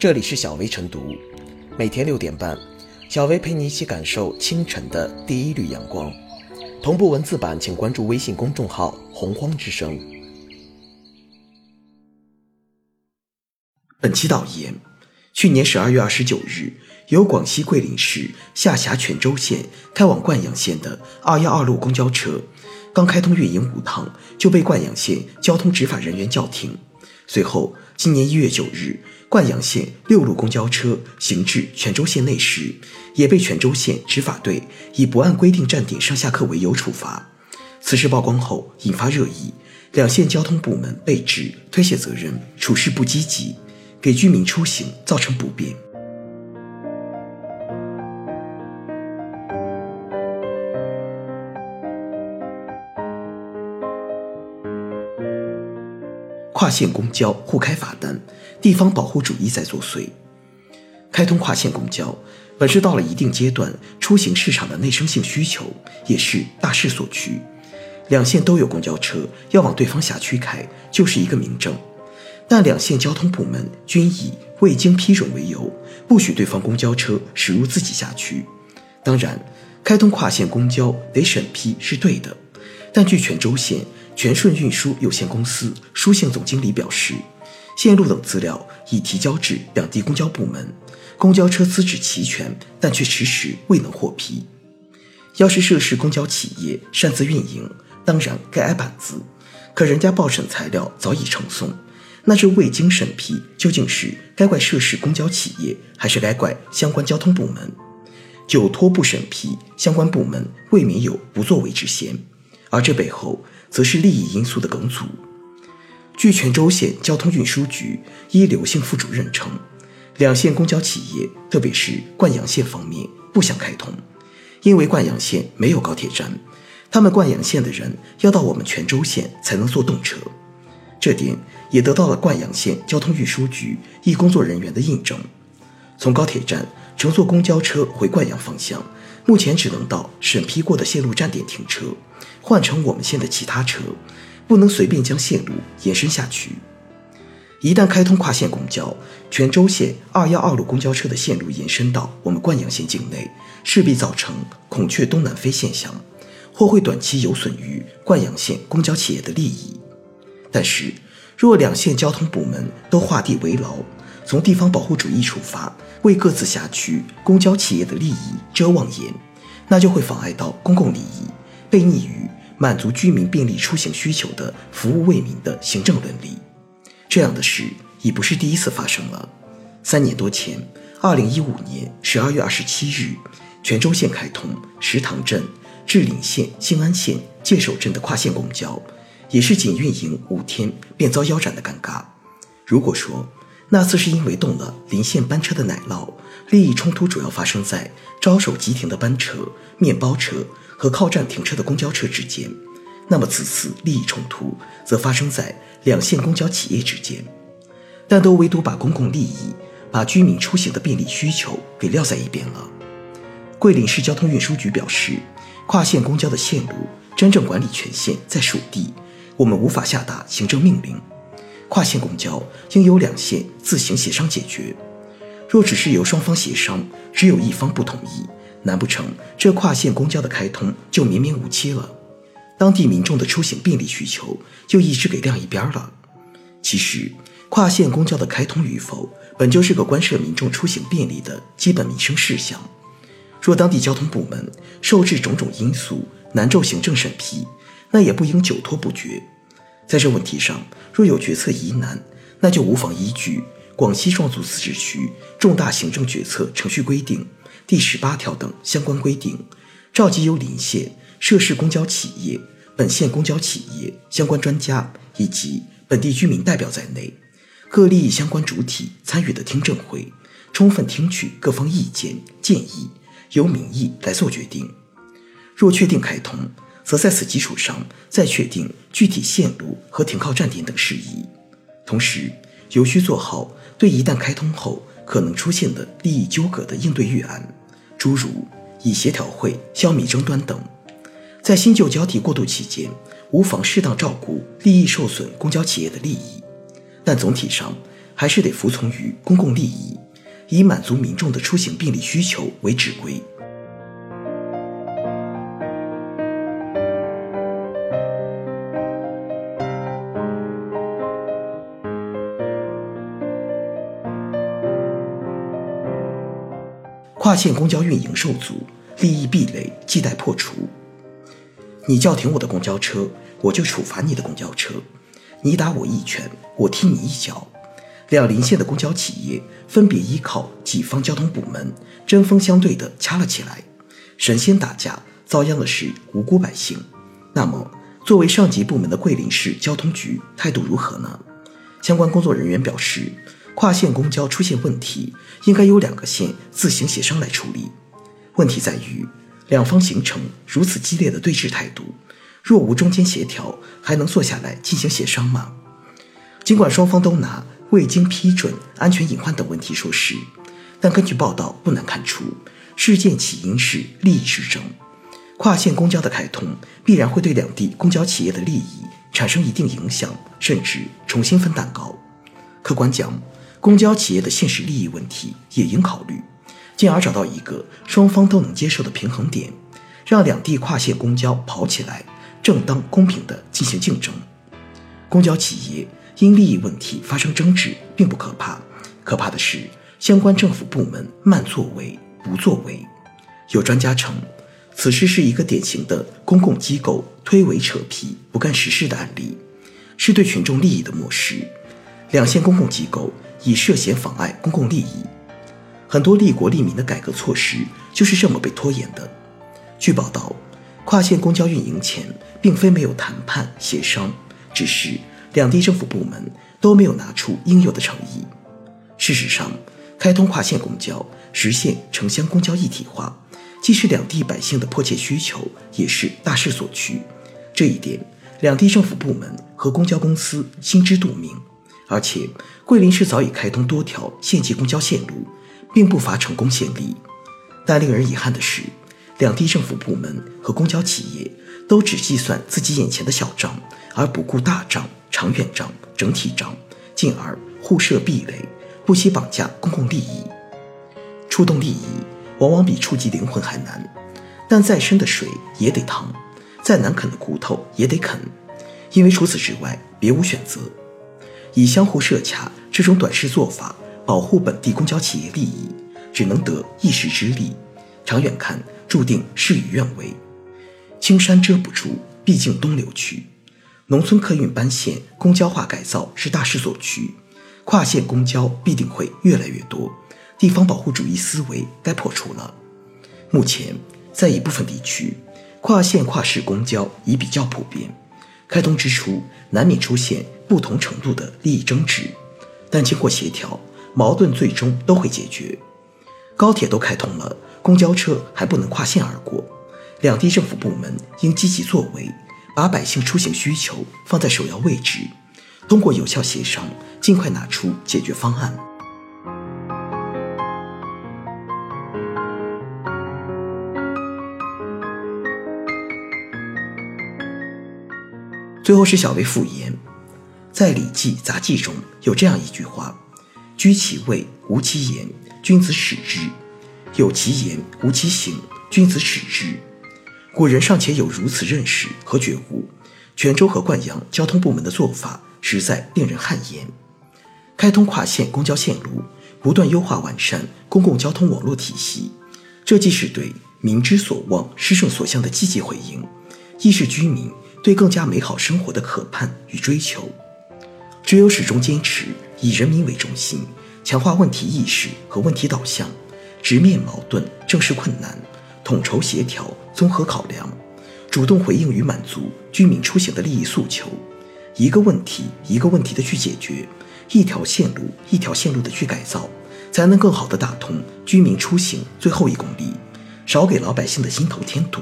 这里是小薇晨读，每天六点半，小薇陪你一起感受清晨的第一缕阳光。同步文字版，请关注微信公众号“洪荒之声”。本期导言：去年十二月二十九日，由广西桂林市下辖全州县开往灌阳县的二幺二路公交车，刚开通运营五趟，就被灌阳县交通执法人员叫停。随后，今年一月九日，灌阳县六路公交车行至全州县内时，也被全州县执法队以不按规定站点上下客为由处罚。此事曝光后，引发热议，两县交通部门被指推卸责任、处事不积极，给居民出行造成不便。跨县公交互开罚单，地方保护主义在作祟。开通跨县公交，本是到了一定阶段出行市场的内生性需求，也是大势所趋。两县都有公交车要往对方辖区开，就是一个明证。但两县交通部门均以未经批准为由，不许对方公交车驶入自己辖区。当然，开通跨县公交得审批是对的，但据泉州县。全顺运输有限公司书信总经理表示，线路等资料已提交至两地公交部门，公交车资质齐全，但却迟迟未能获批。要是涉事公交企业擅自运营，当然该挨板子。可人家报审材料早已呈送，那这未经审批，究竟是该怪涉事公交企业，还是该怪相关交通部门？久拖不审批，相关部门未免有不作为之嫌，而这背后。则是利益因素的梗阻。据泉州县交通运输局一刘姓副主任称，两县公交企业，特别是灌阳县方面不想开通，因为灌阳县没有高铁站，他们灌阳县的人要到我们泉州县才能坐动车。这点也得到了灌阳县交通运输局一工作人员的印证。从高铁站乘坐公交车回灌阳方向，目前只能到审批过的线路站点停车。换成我们县的其他车，不能随便将线路延伸下去。一旦开通跨县公交，泉州县二幺二路公交车的线路延伸到我们灌阳县境内，势必造成孔雀东南飞现象，或会短期有损于灌阳县公交企业的利益。但是，若两县交通部门都画地为牢，从地方保护主义出发，为各自辖区公交企业的利益遮望眼，那就会妨碍到公共利益。背逆于满足居民便利出行需求的服务为民的行政伦理，这样的事已不是第一次发生了。三年多前，二零一五年十二月二十七日，泉州县开通石塘镇、志岭县、兴安县、界首镇的跨县公交，也是仅运营五天便遭腰斩的尴尬。如果说那次是因为动了临县班车的奶酪，利益冲突主要发生在招手即停的班车、面包车。和靠站停车的公交车之间，那么此次利益冲突则发生在两县公交企业之间，但都唯独把公共利益、把居民出行的便利需求给撂在一边了。桂林市交通运输局表示，跨县公交的线路真正管理权限在属地，我们无法下达行政命令。跨县公交应由两县自行协商解决。若只是由双方协商，只有一方不同意。难不成这跨县公交的开通就绵绵无期了？当地民众的出行便利需求就一直给晾一边了？其实，跨县公交的开通与否，本就是个关涉民众出行便利的基本民生事项。若当地交通部门受制种种因素难受行政审批，那也不应久拖不决。在这问题上，若有决策疑难，那就无妨依据《广西壮族自治区重大行政决策程序规定》。第十八条等相关规定，召集由邻县涉事公交企业、本县公交企业相关专家以及本地居民代表在内，各利益相关主体参与的听证会，充分听取各方意见建议，由民意来做决定。若确定开通，则在此基础上再确定具体线路和停靠站点等事宜，同时有需做好对一旦开通后可能出现的利益纠葛的应对预案。诸如以协调会消弭争端等，在新旧交替过渡期间，无妨适当照顾利益受损公交企业的利益，但总体上还是得服从于公共利益，以满足民众的出行便利需求为指归。跨线公交运营受阻，利益壁垒亟待破除。你叫停我的公交车，我就处罚你的公交车；你打我一拳，我踢你一脚。两邻县的公交企业分别依靠己方交通部门针锋相对地掐了起来，神仙打架，遭殃的是无辜百姓。那么，作为上级部门的桂林市交通局态度如何呢？相关工作人员表示。跨线公交出现问题，应该由两个县自行协商来处理。问题在于，两方形成如此激烈的对峙态度，若无中间协调，还能坐下来进行协商吗？尽管双方都拿未经批准、安全隐患等问题说事，但根据报道不难看出，事件起因是利益之争。跨线公交的开通，必然会对两地公交企业的利益产生一定影响，甚至重新分蛋糕。客观讲。公交企业的现实利益问题也应考虑，进而找到一个双方都能接受的平衡点，让两地跨线公交跑起来，正当公平地进行竞争。公交企业因利益问题发生争执并不可怕，可怕的是相关政府部门慢作为、不作为。有专家称，此事是一个典型的公共机构推诿扯皮、不干实事的案例，是对群众利益的漠视。两线公共机构。以涉嫌妨碍公共利益，很多利国利民的改革措施就是这么被拖延的。据报道，跨线公交运营前并非没有谈判协商，只是两地政府部门都没有拿出应有的诚意。事实上，开通跨线公交，实现城乡公交一体化，既是两地百姓的迫切需求，也是大势所趋。这一点，两地政府部门和公交公司心知肚明。而且，桂林市早已开通多条县级公交线路，并不乏成功先例。但令人遗憾的是，两地政府部门和公交企业都只计算自己眼前的小账，而不顾大账、长远账、整体账，进而互设壁垒，不惜绑架公共利益。触动利益，往往比触及灵魂还难。但再深的水也得淌，再难啃的骨头也得啃，因为除此之外别无选择。以相互设卡这种短视做法保护本地公交企业利益，只能得一时之利，长远看注定事与愿违。青山遮不住，毕竟东流去。农村客运班线公交化改造是大势所趋，跨线公交必定会越来越多。地方保护主义思维该破除了。目前，在一部分地区，跨线跨市公交已比较普遍。开通之初，难免出现不同程度的利益争执，但经过协调，矛盾最终都会解决。高铁都开通了，公交车还不能跨线而过，两地政府部门应积极作为，把百姓出行需求放在首要位置，通过有效协商，尽快拿出解决方案。最后是小薇复言，在《礼记·杂记》中有这样一句话：“居其位，无其言，君子耻之；有其言，无其行，君子耻之。”古人尚且有如此认识和觉悟，泉州和灌阳交通部门的做法实在令人汗颜。开通跨线公交线路，不断优化完善公共交通网络体系，这既是对民之所望、施政所向的积极回应，亦是居民。对更加美好生活的渴盼与追求，只有始终坚持以人民为中心，强化问题意识和问题导向，直面矛盾、正视困难，统筹协调、综合考量，主动回应与满足居民出行的利益诉求，一个问题一个问题的去解决，一条线路一条线路的去改造，才能更好的打通居民出行最后一公里，少给老百姓的心头添堵。